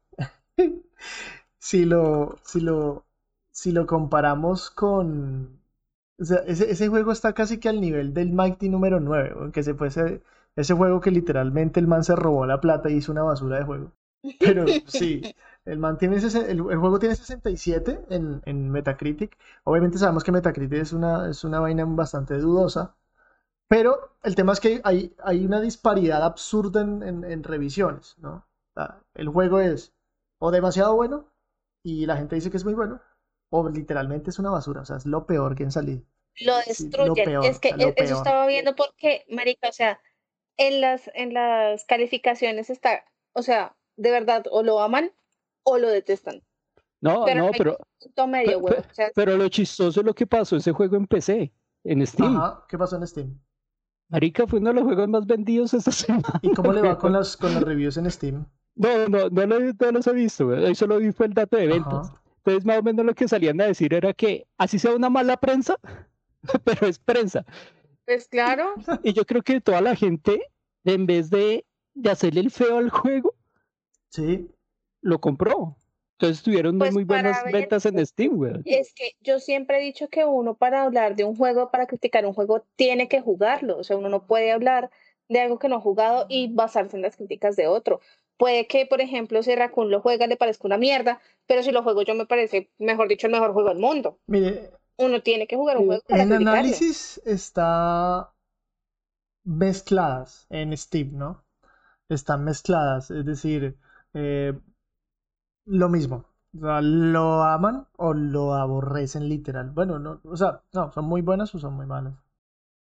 si lo, si lo, si lo comparamos con... O sea, ese, ese juego está casi que al nivel del Mighty número 9, aunque se fuese ese juego que literalmente el man se robó la plata y hizo una basura de juego. Pero sí, el man tiene ese- el, el juego tiene 67 en, en Metacritic. Obviamente sabemos que Metacritic es una, es una vaina bastante dudosa. Pero el tema es que hay, hay una disparidad absurda en, en- en revisiones, ¿no? O sea, el juego es o demasiado bueno y la gente dice que es muy bueno, o literalmente es una basura, o sea, es lo peor que han salido. Lo Sí, lo destruyen. peor, es que o sea, lo e- eso estaba viendo porque, marica, o sea, en las, en las calificaciones está, o sea, de verdad, o lo aman o lo detestan. No, Pero no, pero, Punto medio, pe- güey. O sea, pero lo chistoso es lo que pasó ese juego en PC, en Steam. Ajá, ¿qué pasó en Steam? Marica fue uno de los juegos más vendidos esta semana. ¿Y cómo le va con las, con las reviews en Steam? No, no, no, lo- no los he visto, güey. Ahí solo vi fue el dato de ventas. Ajá. Entonces, más o menos lo que salían a decir era que así sea una mala prensa, pero es prensa. pues claro, Y yo creo que toda la gente, en vez de, de hacerle el feo al juego, Sí, lo compró. Entonces tuvieron Pues muy buenas ver- ventas en Steam, güey. es que yo siempre he dicho que uno para hablar de un juego, para criticar un juego, tiene que jugarlo. O sea, uno no puede hablar de algo que no ha jugado y basarse en las críticas de otro. Puede que, por ejemplo, si Raccoon lo juega le parezca una mierda, pero si lo juego yo me parece, mejor dicho, el mejor juego del mundo. mire, Uno tiene que jugar un juego para en criticarlo. análisis está mezcladas en Steam, ¿no? Están mezcladas, es decir, eh, lo mismo. O sea, lo aman o lo aborrecen literal. Bueno, no, o sea, no, son muy buenas o son muy malas.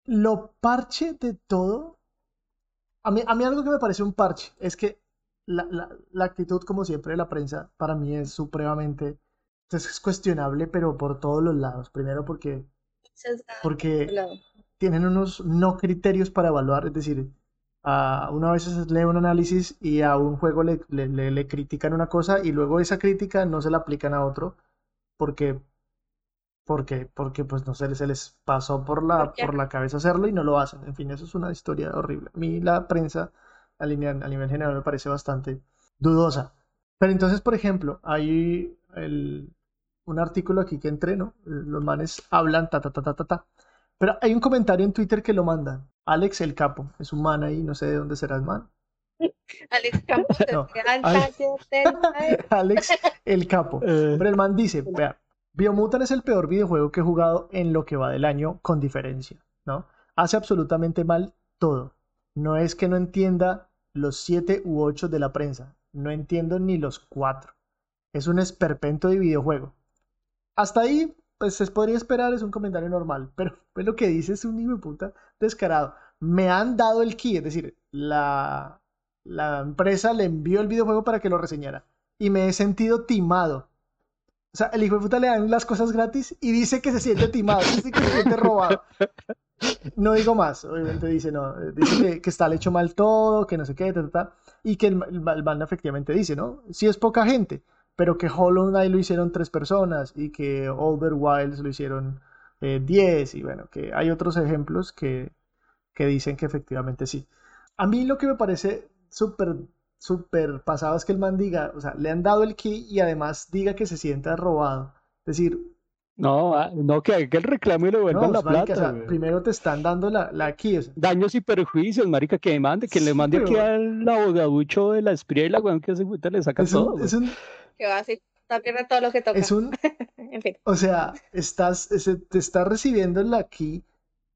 Lo parche de todo. A mí, a mí algo que me parece un parche es que la, la- la actitud, como siempre, de la prensa para mí es supremamente es cuestionable, pero por todos los lados. Primero porque, Sesgado, porque tienen unos no criterios para evaluar, es decir, a uno a veces lee un análisis y a un juego le, le- le- le critican una cosa y luego esa crítica no se la aplican a otro porque, porque, porque pues no sé, se les pasó por la, por la cabeza hacerlo y no lo hacen. En fin, eso es una historia horrible. A mí la prensa a nivel, a nivel general me parece bastante dudosa. Pero entonces, por ejemplo, hay el, un artículo aquí que entré, ¿no? Los manes hablan ta ta ta ta ta ta. Pero hay un comentario en Twitter que lo mandan. Alex el Capo, es un man ahí, no sé de dónde será el man. Alex Campos, No, desde al Ale- taller del maestro. Alex el Capo. Eh, Pero el man dice, vea, Biomutant es el peor videojuego que he jugado en lo que va del año con diferencia, ¿no? Hace absolutamente mal todo. No es que no entienda los siete u ocho de la prensa, no entiendo ni los cuatro. Es un esperpento de videojuego. Hasta ahí, pues se podría esperar, es un comentario normal, pero pues, lo que dice es un hijo de puta descarado. Me han dado el key, es decir, la, la empresa le envió el videojuego para que lo reseñara y me he sentido timado. O sea, el hijo de puta le dan las cosas gratis y dice que se siente timado, dice que se siente robado. No digo más, obviamente dice no, que, está hecho mal todo, que no sé qué, ta, ta, y que el, el, man efectivamente dice, ¿no? Sí es poca gente, pero que Hollow Knight lo hicieron tres personas y que Older Wilds lo hicieron eh, 10 y bueno, que hay otros ejemplos que, que dicen que efectivamente sí. A mí lo que me parece súper súper pasado es que el man diga, o sea, le han dado el key y además diga que se sienta robado. Es decir, no, ah, no, que el reclamo y le no, vuelvan la marica, o plata, sea, güey. primero te están dando la, la key, o sea, Daños y perjuicios, marica, que mande, que le Sí, mande aquí pero- al abogaducho de la espría y la weón que se puta le saca es todo, un, es un, Que va así, pierde todo lo que toca. es un, En fin. o sea, estás, ese- te estás recibiendo la key,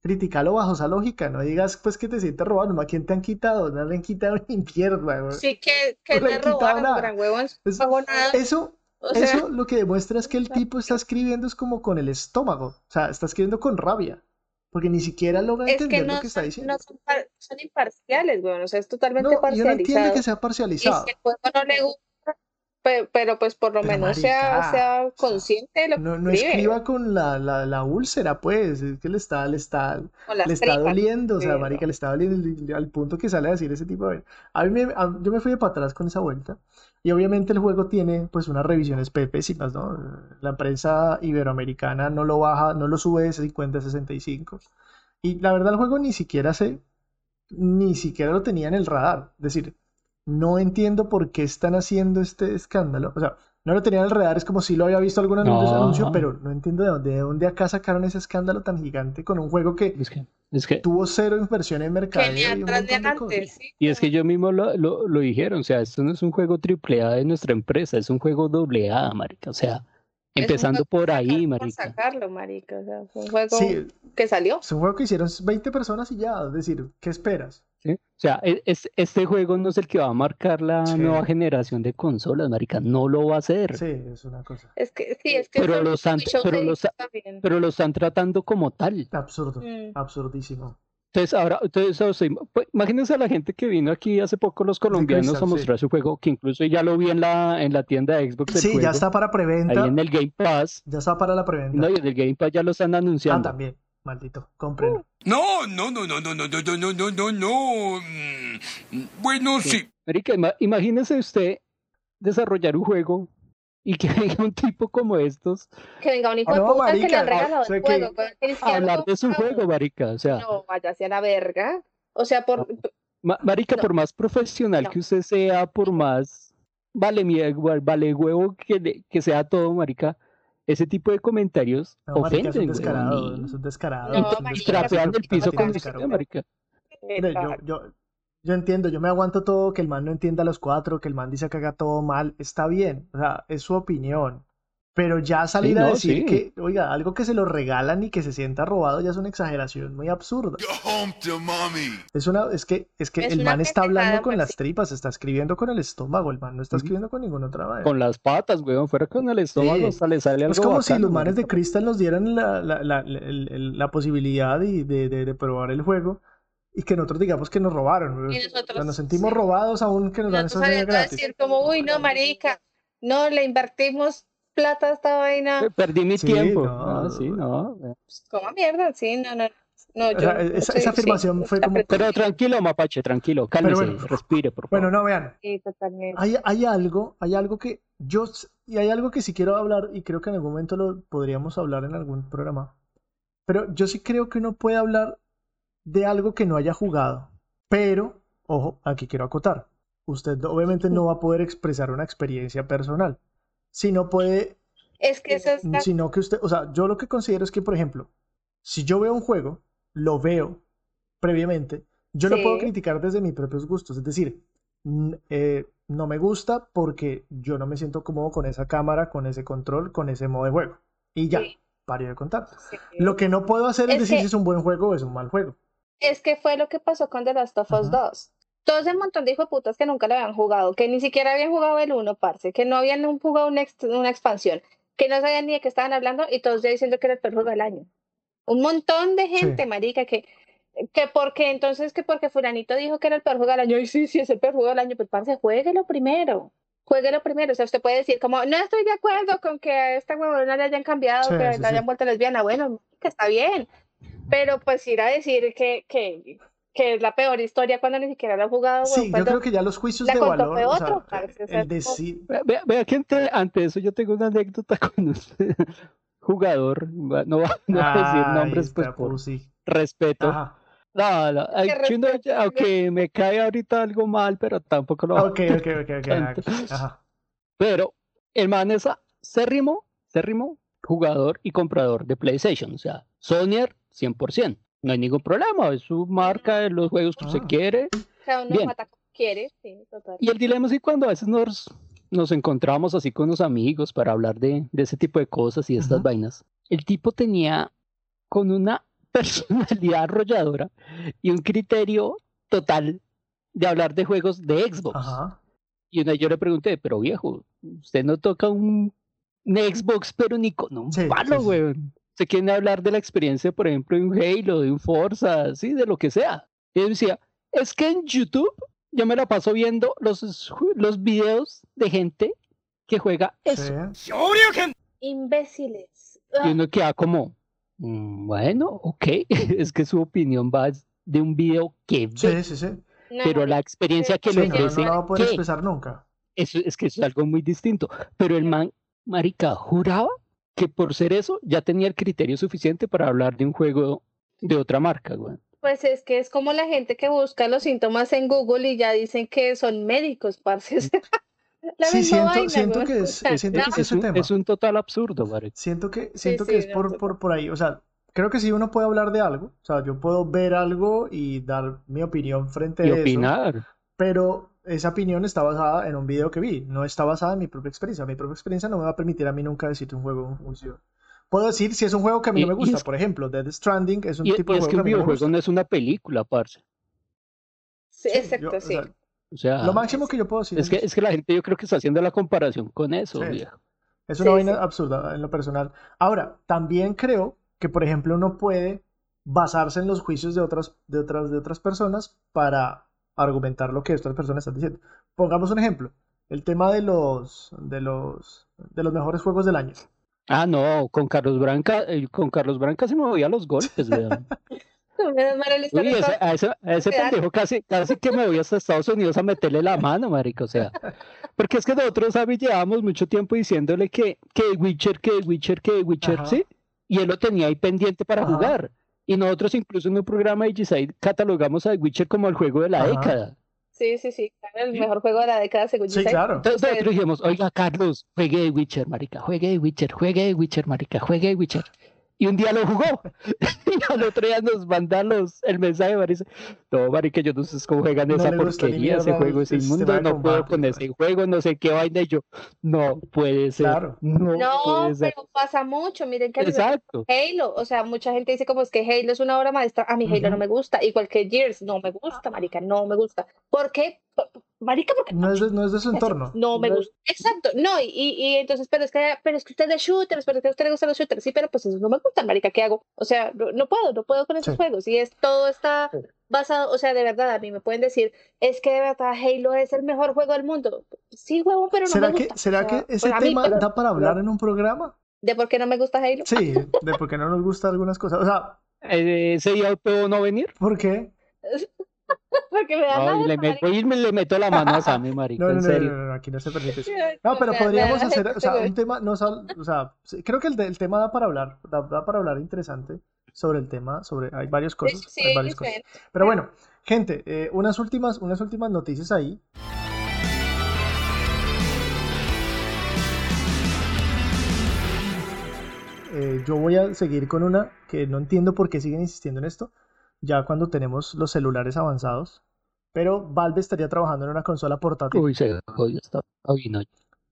criticalo bajo esa lógica, no digas pues que te sientes robado, nomás quién te han quitado, no le han quitado ni mierda, güey. Sí, que, que No quitado robaron, nada. gran huevón, Es- nada. Eso, O sea, Eso lo que demuestra es que el tipo está escribiendo es como con el estómago, o sea, está escribiendo con rabia, porque ni siquiera logra es que entender no lo que está diciendo. no son, par- son imparciales, weón. O sea, es totalmente No, yo no entiendo parcializado. que sea Y parcializado. si el juego no le gusta, pe- pero, pues por lo Pero, menos sea, marica, sea consciente de lo que No, no escribe, escriba con la, la, la úlcera, pues, es que le está, le está, le está tripas. doliendo, o sea, marica, le está doliendo al punto que sale a decir ese tipo de... A mí me, a- yo me fui de para atrás con esa vuelta y obviamente el juego tiene pues unas revisiones pésimas, ¿no? La prensa iberoamericana no lo baja, no lo sube de 50 a 65 y la verdad el juego ni siquiera se, ni siquiera lo tenía en el radar, es decir, no entiendo por qué están haciendo este escándalo. O sea, no lo tenía en el radar, es como si lo había visto algún anuncio, No. anuncio, pero no entiendo de dónde, de dónde acá sacaron ese escándalo tan gigante con un juego que Es que, es que, tuvo cero inversión en ni y adelante, sí. y es que yo mismo lo, lo, lo dijeron, o sea, esto no es un juego triple A de nuestra empresa, es un juego doble A, marica. O sea, empezando por ahí, marica. sacarlo, marica. O sea, fue un juego Sí, que salió. es un juego que hicieron 20 personas y ya, es decir, ¿qué esperas? ¿Sí? O sea, e- es, este juego no es el que va a marcar la Sí. nueva generación de consolas, marica. No lo va a hacer. Sí, es una cosa Es que sí, es que Pero eso los es muy han- show pero ha- también. Pero lo están tratando como tal. absurdo, Mm. absurdísimo. Entonces, ahora, entonces, o sea, pues, imagínense a la gente que vino aquí hace poco, los colombianos, Crystal, a sí. mostrar su juego, que incluso ya lo vi en la, en la tienda de Xbox Sí, ya está para ahí preventa, en el Game Pass. ya está para la preventa. No, y en el Game Pass ya lo están Ah, anunciando. también, maldito, cómprenlo. No, no, no, no, no, no, no, no, no, no, no, no. Mm, Bueno, sí. Marica, ima- imagínese usted desarrollar un juego y que venga un tipo como estos Que venga un hijo Ah, de no, puta que le marica, han regalado o sea el juego. que hablar de su juego, marica. O sea, No, vaya hacia la verga. O sea, por, ma- marica, no. por más profesional No. que usted sea, por más vale, mie- vale huevo que, le- que sea todo, marica, ese tipo de comentarios No, marica, es un ofenden, descarado, weón, y- es un descarado. No, y trapean el piso con descaro. usted, marica. Yo, yo, yo entiendo, yo me aguanto todo, que el man no entienda los cuatro, que el man dice que haga todo mal, está bien, o sea, es su opinión. Pero ya salir a no, decir sí. que, oiga, algo que se lo regalan y que se sienta robado ya es una exageración muy absurda. Go home to mommy. Es una, es que, es que Es el man está hablando con pues, las sí. tripas, está escribiendo con el estómago, el man no está escribiendo con ninguna otra manera. Con las patas, weón, fuera con el estómago, Sí. hasta le sale algo Es como si los manes de. Crystal nos dieran la, la, la, la- posibilidad de, de, de- de probar el juego y que nosotros digamos que nos robaron. Y O sea, nosotros- nos sentimos sí. robados aún que nos dan nosotros esa señal saliendo a gratis. decir como, uy, no, marica, no, le invertimos plata esta vaina. Pe- Perdí mi Sí, tiempo. no, Ah, sí, no. eh. Como mierda, sí, no, no. No, O yo, sea, yo esa, soy- esa sí, afirmación fue como... Pero tranquilo, mapache, tranquilo, cálmese, bueno. respire, por favor. Bueno, no, vean, Sí, totalmente. hay, hay algo, hay algo que yo, y hay algo que sí quiero hablar y creo que en algún momento lo podríamos hablar en algún programa. Pero yo sí creo que uno puede hablar de algo que no haya jugado. Pero, ojo, aquí quiero acotar. Usted obviamente no va a poder expresar una experiencia personal. Si no puede, Es que eso es la- sino que usted, o sea, yo lo que considero es que, por ejemplo, si yo veo un juego, lo veo previamente, yo lo puedo Sí. criticar desde mis propios gustos. Es decir, eh, no me gusta porque yo no me siento cómodo con esa cámara, con ese control, con ese modo de juego. Y ya, Sí. paro de contar. sí. Lo que no puedo hacer es Es decir que- si es un buen juego o es un mal juego. Es que fue lo que pasó con The Last of Us Ajá. 2. Todo ese montón de hijos putas que nunca lo habían jugado, que ni siquiera habían jugado el 1, parce, que no habían jugado una, ex- una expansión, que no sabían ni de qué estaban hablando y todos ya diciendo que era el peor juego del año. Un montón de gente, marica, que, que porque entonces, que porque fulanito dijo que era el peor juego del año, y sí, sí, es el peor juego del año, pues parce, jueguelo primero. Jueguelo primero, o sea, usted puede decir como, no estoy de acuerdo con que a esta huevona le hayan cambiado, Sí, que sí, la hayan vuelto lesbiana, bueno, que está bien, pero pues ir a decir que, que, que es la peor historia cuando ni siquiera lo ha jugado, Sí, yo cuando creo que ya los juicios la de valor, fue o sea, otro, o el decir, Vea, vea- que ante, ante eso yo tengo una anécdota con usted, jugador, no va no a decir nombres pues por respeto. Ajá. No, aunque me cae ahorita algo mal, pero tampoco lo Ok, ok, ok, ok. Tanto. Ajá. Pero el man es acérrimo, acérrimo jugador y comprador de PlayStation. O sea, Sonyer 100%. No hay ningún problema. Es su marca, de los juegos que usted Ah. quiere. cada uno Bien. mata como quiere, sí, total. Y el dilema es que cuando a veces nos, nos encontramos así con los amigos para hablar de, de ese tipo de cosas y de estas vainas, el tipo tenía con una personalidad arrolladora y un criterio total de hablar de juegos de Xbox. Ajá. Y una vez yo le pregunté, pero viejo, usted no toca un, un Xbox, pero ni con un Sí, palo, sí, sí. weón. Usted quiere hablar de la experiencia, por ejemplo, de un Halo, de un Forza, sí, de lo que sea. Y él decía, es que en YouTube yo me la paso viendo los, los videos de gente que juega eso. Sí. Imbéciles. Y Ah, uno queda como, "Mm, bueno, ok, es que su opinión va de un video que ve, Sí, sí, sí. pero la experiencia que Sí, le no, no va a poder ¿qué? expresar nunca. Eso, es que eso es algo muy distinto. Pero el man, marica, juraba que por ser eso ya tenía el criterio suficiente para hablar de un juego de otra marca, güey. Pues es que es como la gente que busca los síntomas en Google y ya dicen que son médicos, parce. la Sí, siento, vaina, siento que es, siento no, que es un, tema. es un total absurdo, marica. Siento que, siento sí, que es por, por, por ahí. O sea, creo que sí uno puede hablar de algo. O sea, yo puedo ver algo y dar mi opinión frente Y a eso. opinar. Pero esa opinión está basada en un video que vi. No está basada en mi propia experiencia. Mi propia experiencia no me va a permitir a mí nunca decirte un juego un. Puedo decir si es un juego que a mí no me gusta. es- Por ejemplo, Dead Stranding es un Y, tipo y de es juego que que un videojuego no es una película, parce. Sí, Sí, exacto, yo- o sí. sea, O sea, lo máximo que yo puedo decir es que, eso. es que la gente yo creo que está haciendo la comparación con eso, Sí. viejo. Es una Sí, vaina sí. absurda en lo personal. Ahora, también creo que, por ejemplo, uno puede basarse en los juicios de otras, de otras, de otras personas para argumentar lo que otras personas están diciendo. Pongamos un ejemplo. El tema de los, de los, de los mejores juegos del año. Ah, no, con Carlos Branca, eh, con Carlos Branca se movía los golpes, weón. Uy, ese- a ese, a ese pendejo casi, casi que me voy hasta Estados Unidos a meterle la mano, marica, o sea. Porque es que nosotros, ¿sabes? Llevábamos mucho tiempo diciéndole que, que Witcher, que Witcher, que Witcher, Ajá. ¿sí? Y él lo tenía ahí pendiente para Ajá. jugar. Y nosotros incluso en un programa de G6 catalogamos a Witcher como el juego de la Ajá. década. Sí, sí, sí. claro, el mejor juego de la década, según Sí, claro. Entonces Ustedes- nosotros dijimos, oiga, Carlos, juegue de Witcher, marica, juegue de Witcher, juegue de Witcher, marica, juegue de Witcher. Y un día lo jugó. y al otro día nos manda los, el mensaje, marica. No, marica, yo no sé cómo juegan No esa porquería, ese juego es inmundo, de no puedo con ese juego, no sé qué vaina. Y yo, no puede ser. Claro. No, No, puede ser. pero pasa mucho. Miren que Exacto. Halo, o sea, mucha gente dice como es que Halo es una obra maestra, a mí Halo no me gusta, igual que Gears, no me gusta, marica, no me gusta. ¿Por qué? Marica, porque No es de, no es de su entorno. no me No- gusta. Exacto, no, y, y, y entonces, pero es que, pero es que usted es de shooters, pero es que a usted le gustan los shooters, sí, pero pues eso no me gusta, marica, ¿qué hago? O sea, no, no puedo, no puedo con esos Sí. juegos, y es todo está basado, o sea, de verdad, a mí me pueden decir, es que de verdad Halo es el mejor juego del mundo. Sí, huevo, pero no ¿Será me que, gusta. será O sea, que ese pues mí, tema pero- da para hablar en un programa? ¿De por qué no me gusta Halo? Sí, de por qué no nos gustan algunas cosas. O sea, Eh, ¿Ese día puedo no venir? ¿por qué? Porque me da Ay, le meto, marica. y me le meto la mano a Sammy, marica, No, no, en serio. no, no, aquí no se permite eso. No, o pero podríamos hacer, o sea, un tema, no, o sea, creo que el, el tema da para hablar, da, da para hablar interesante sobre el tema, sobre, hay varias cosas, Sí, hay varias cosas. Pero bueno, gente, eh, unas últimas, unas últimas noticias ahí. Eh, yo voy a seguir con una que no entiendo por qué siguen insistiendo en esto, ya cuando tenemos los celulares avanzados. Pero Valve estaría trabajando en una consola portátil. Uy, se jodió esta no.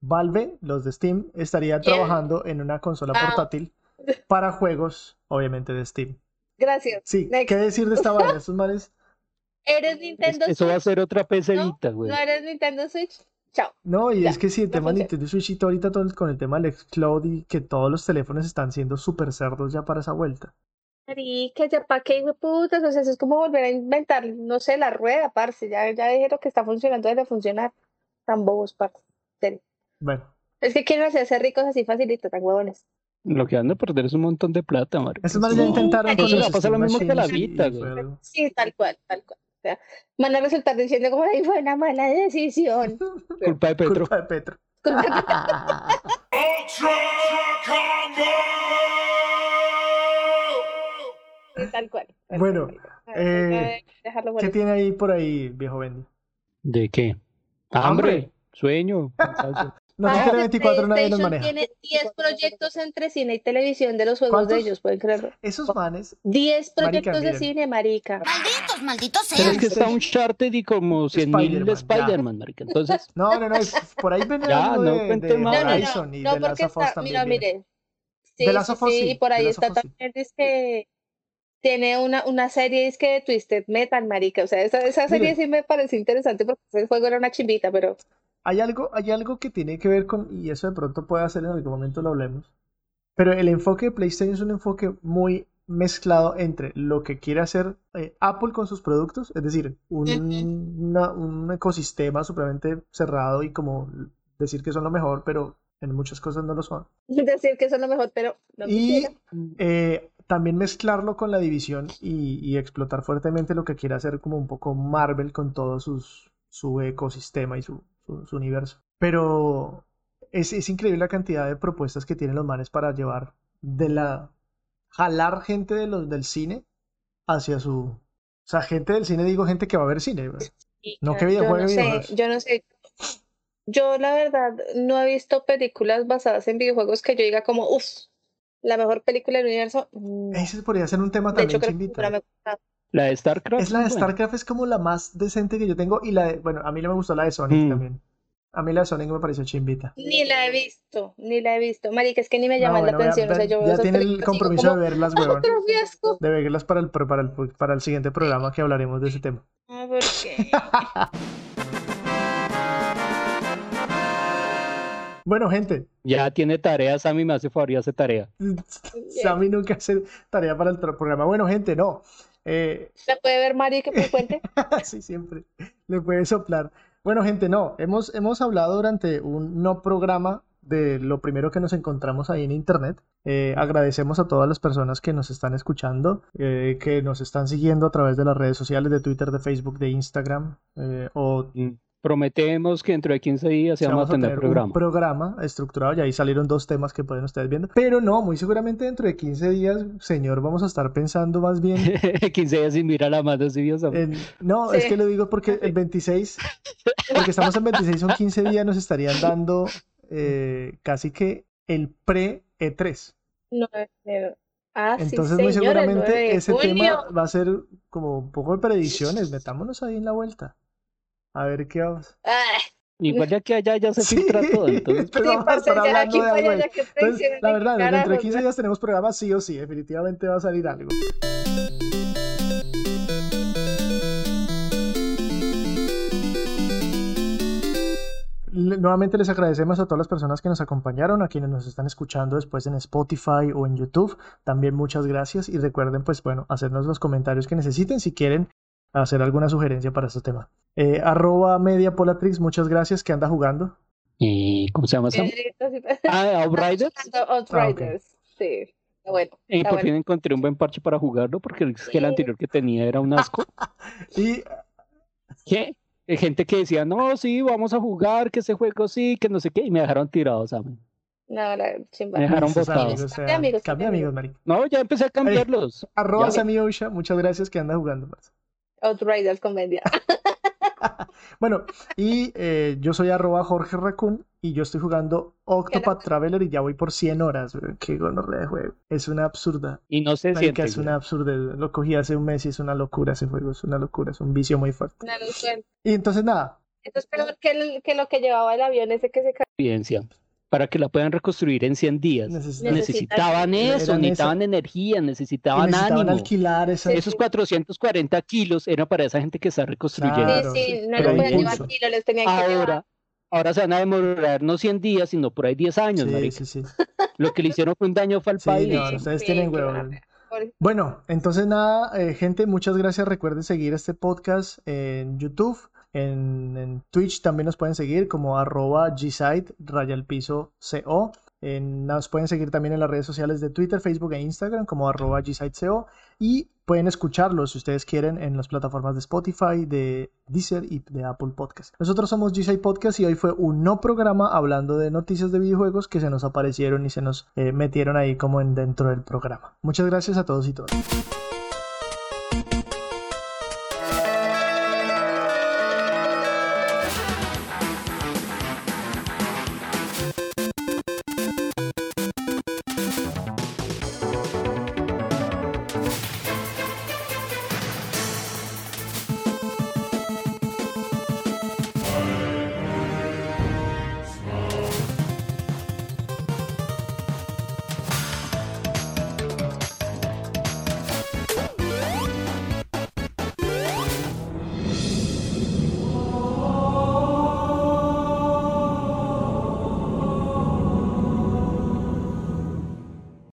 Valve, los de Steam, estarían ¿Quién? trabajando en una consola Ah. portátil para juegos, obviamente, de Steam. Gracias. Sí, Next. ¿qué decir de esta vaina? Estos manes. ¿Eres Nintendo Eso va a Switch? ser otra PC güey. ¿No eres Nintendo Switch? Chao. No, y Ya, es que sí, el no tema de funciona. Nintendo Switch y todo ahorita todo el- con el tema del Xcloud y que todos los teléfonos están siendo súper cerdos ya para esa vuelta. Marica, ya pa' qué, hijo de putas, o sea, eso es como volver a inventar, no sé, la rueda, parce, ya, ya dijeron que está funcionando, debe funcionar. Tan bobos, parce. serio. Bueno, Es que quieren hacerse ricos así facilito, tan huevones. Lo que van a perder es un montón de plata, marica. estos manes ya intentaron con los Va a pasar lo mismo que la y güey. Sí, tal cual, tal cual. O sea, van a resultar diciendo como, ay, fue una mala decisión. Culpa de Petro. Culpa de Petro. Ultra Combo! Sí, tal cual. tal Bueno, cual, marica. Eh, ¿Qué tiene ahí por ahí, viejo Bendy? ¿De qué? Hambre. Sueño. No Ah, quiere 24 nadie nos maneja. tiene 10 proyectos entre cine y televisión de los juegos de ¿Cuántos? ellos, pueden creerlo. Esos manes, 10 Marica, proyectos de miren. cine, marica. Malditos, malditos Pero sean. es que está Uncharted y como 100.000 Spider-Man, de. Spider-Man, marica. Entonces, no, no, no, es, por ahí ven Ya, no de, de más. No, no, no, y no, de Last porque of Us está, también mira, viene. mire. Sí, sí, sí, sí, y por ahí está también, es que tiene una, una serie, es que de Twisted Metal, marica. O sea, esa, esa serie sí me parece interesante porque ese juego era una chimbita, pero Hay algo, hay algo que tiene que ver con, y eso de pronto puede hacer en algún momento lo hablemos, pero el enfoque de PlayStation es un enfoque muy mezclado entre lo que quiere hacer eh, Apple con sus productos, es decir, un, una- un ecosistema supremamente cerrado y como decir que son lo mejor, pero en muchas cosas no lo son. decir que es lo mejor, pero no Y eh, también mezclarlo con la división y, y explotar fuertemente lo que quiere hacer como un poco Marvel con todo sus, su ecosistema y su, su- su universo. Pero es, es increíble la cantidad de propuestas que tienen los manes para llevar de la... jalar gente de los, del cine hacia su, O sea, gente del cine, digo gente que va a ver cine. Y No, que que videojuego, yo no sé, videojuegos. yo no sé. Yo la verdad no he visto películas basadas en videojuegos que yo diga como, uff, la mejor película del universo. No. Ese podría ser un tema De hecho, también, chimbita. me gusta. La de StarCraft. Es la de. StarCraft, es como la más decente que yo tengo. Y la de, bueno, a mí no me gustó la de Sonic Mm. también. A mí la de Sonic me pareció chimbita. Ni la he visto, ni la he visto. Marica, es que ni me No, llama bueno, la atención. o sea, yo ya tiene el compromiso de verlas, weón. otro fiasco. De verlas para el, para el, para el siguiente programa que hablaremos de ese tema. No, ¿por qué? Bueno, gente, Ya tiene tarea, Sammy me hace favor y hace tarea. Sammy nunca hace tarea para el programa. Bueno, gente, no. Eh, ¿La puede ver Mari que me cuente? sí, siempre le puede soplar. Bueno, gente, no. Hemos, hemos hablado durante un no programa de lo primero que nos encontramos ahí en internet. Eh, agradecemos a todas las personas que nos están escuchando, eh, que nos están siguiendo a través de las redes sociales de Twitter, de Facebook, de Instagram eh, o Mm. Prometemos que dentro de 15 días sí vamos a tener un programa. programa estructurado y ahí salieron dos temas que pueden ustedes viendo. Pero no, muy seguramente dentro de 15 días, señor, vamos a estar pensando más bien 15 días sin mirar la mano, ¿sí vio, Sammy? en... No, Sí. es que lo digo porque el 26, porque estamos en 26, son 15 días, nos estarían dando eh, casi que el pre-E3. No, no. Ah, sí, Entonces, muy señor, el 9 seguramente ese tema va a ser como un poco de predicciones. Metámonos ahí en la vuelta. A ver qué vamos. Ah, Igual de aquí a allá ya se Sí, filtra todo, entonces pues sí, vamos a parce, estar ya hablando de algo allá, que Entonces, la verdad, dentro de carajos, 15 días tenemos programa sí o sí, definitivamente va a salir algo. Nuevamente les agradecemos a todas las personas que nos acompañaron, a quienes nos están escuchando después en Spotify o en YouTube. También muchas gracias y recuerden, pues bueno, hacernos los comentarios que necesiten si quieren hacer alguna sugerencia para este tema. Eh, arroba Mediapolatrix, muchas gracias, que anda jugando. ¿Y cómo se llama Sam? Pedrito, sí, Ah, Outriders. Outriders, sí. Bueno. Y está por bueno. fin encontré un buen parche para jugarlo porque es que el anterior que tenía era un asco. Y ¿Qué? Hay gente que decía, no, sí, vamos a jugar, que ese juego sí, que no sé qué, y me dejaron tirado, Sam. No, la chimba. Me dejaron Esos botado. amigos, o sea, Cambia amigos, amigos. No, ya empecé a cambiarlos. Arroba. Sammy Oisha, muchas gracias que anda jugando. Outriders con Mendia. Bueno, y eh, yo soy arroba Jorge Raccoon y yo estoy jugando Octopath Traveler y ya voy por 100 horas. Qué gonorrea de juego. Es una absurda. Y no se Marica, siente. es una absurda. Lo cogí hace un mes y es una locura ese juego. Es una locura. Es un vicio muy fuerte. Y entonces nada. Esto es peor que, el- que lo que llevaba el avión ese que se cayó. Para que la puedan reconstruir en 100 días. Necesitan- Necesitaban eso, necesitaban energía, necesitaban necesitaban ánimo. alquilar esa. Sí. Esos 440 kilos eran para esa gente que está reconstruyendo. Claro, sí, sí, sí, no pero lo podían impulso. llevar kilo, les tenían que llevar. Ahora, ahora se van a demorar no 100 días, sino por ahí 10 años, Sí, marica. sí, sí. Lo que le hicieron fue un daño fue al Sí, país. no, ustedes Sí, tienen. Por- Bueno, entonces nada, eh, gente, muchas gracias. Recuerden seguir este podcast en YouTube, en, Twitch también nos pueden seguir como arroba gsite, raya co. Nos pueden seguir también en las redes sociales de Twitter, Facebook e Instagram como arroba gsitego. Y pueden escucharlos si ustedes quieren en las plataformas de Spotify, de Deezer y de Apple Podcast. Nosotros somos G-Site Podcast y hoy fue un no programa hablando de noticias de videojuegos que se nos aparecieron y se nos eh, metieron ahí como en dentro del programa. Muchas gracias a todos y todas.